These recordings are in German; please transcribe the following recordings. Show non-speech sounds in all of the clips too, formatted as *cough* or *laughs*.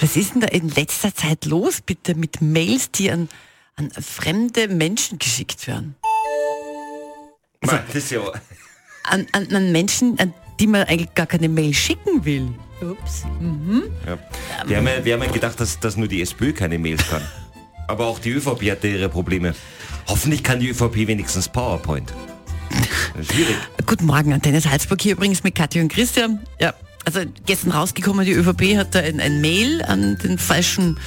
Was ist denn da in letzter Zeit los, bitte, mit Mails, die an, an fremde Menschen geschickt werden? Also, das ist ja an, an, an Menschen, an die man eigentlich gar keine Mail schicken will. Ups. Mhm. Ja. Wir, haben ja, wir haben ja gedacht, dass, dass nur die SPÖ keine Mails kann. Aber auch die ÖVP hatte ihre Probleme. Hoffentlich kann die ÖVP wenigstens PowerPoint. *laughs* Schwierig. Guten Morgen, Antenne Salzburg hier übrigens mit Katja und Christian. Ja, also gestern rausgekommen, die ÖVP hat da ein, ein Mail an den falschen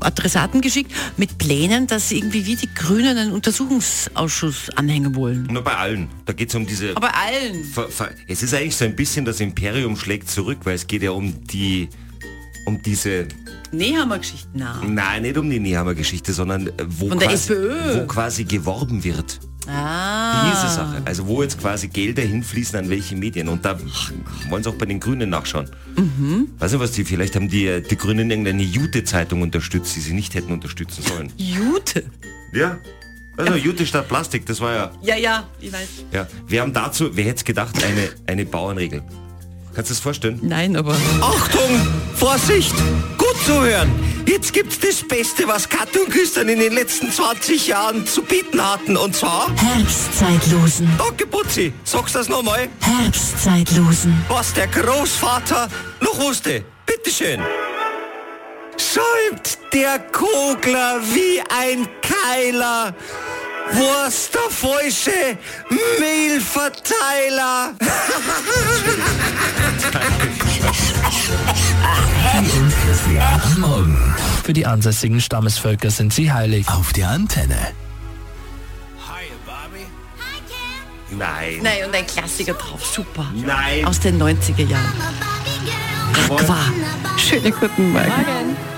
Adressaten geschickt mit Plänen, dass irgendwie wie die Grünen einen Untersuchungsausschuss anhängen wollen. Nur bei allen. Da geht es um diese... Aber bei allen. Es ist eigentlich so ein bisschen das Imperium schlägt zurück, weil es geht ja um die... um diese... Nehammer-Geschichten. Nein, nicht um die Nehammer-Geschichte, sondern wo, Von quasi, wo quasi geworben wird. Ah. Diese Sache. Also wo jetzt quasi Gelder hinfließen an welche Medien. Und da wollen sie auch bei den Grünen nachschauen. Mhm. Weiß nicht, was die, vielleicht haben die, die Grünen irgendeine Jute-Zeitung unterstützt, die sie nicht hätten unterstützen sollen. Jute? Ja. Also ja. Jute statt Plastik, das war ja. Ja, ja, ich weiß. Ja. Wir haben dazu, wer hätte es gedacht, eine, eine Bauernregel. Kannst du das vorstellen? Nein, aber. Achtung! Vorsicht! Gut zuhören! Jetzt gibt's das Beste, was Christian in den letzten 20 Jahren zu bieten hatten. Und zwar. Herbstzeitlosen. Danke, Putzi. Sagst du das nochmal? Herbstzeitlosen. Was der Großvater noch wusste. Bitteschön. Schäumt der Kogler wie ein Keiler. Wurst der falsche Mehlverteiler. *laughs* *laughs* am Morgen. Für die ansässigen Stammesvölker sind sie heilig. Auf der Antenne. Nein. Nein, und ein Klassiker drauf. Super. Nein. Aus den 90er Jahren. Aqua. Schönen guten Morgen. Morgen.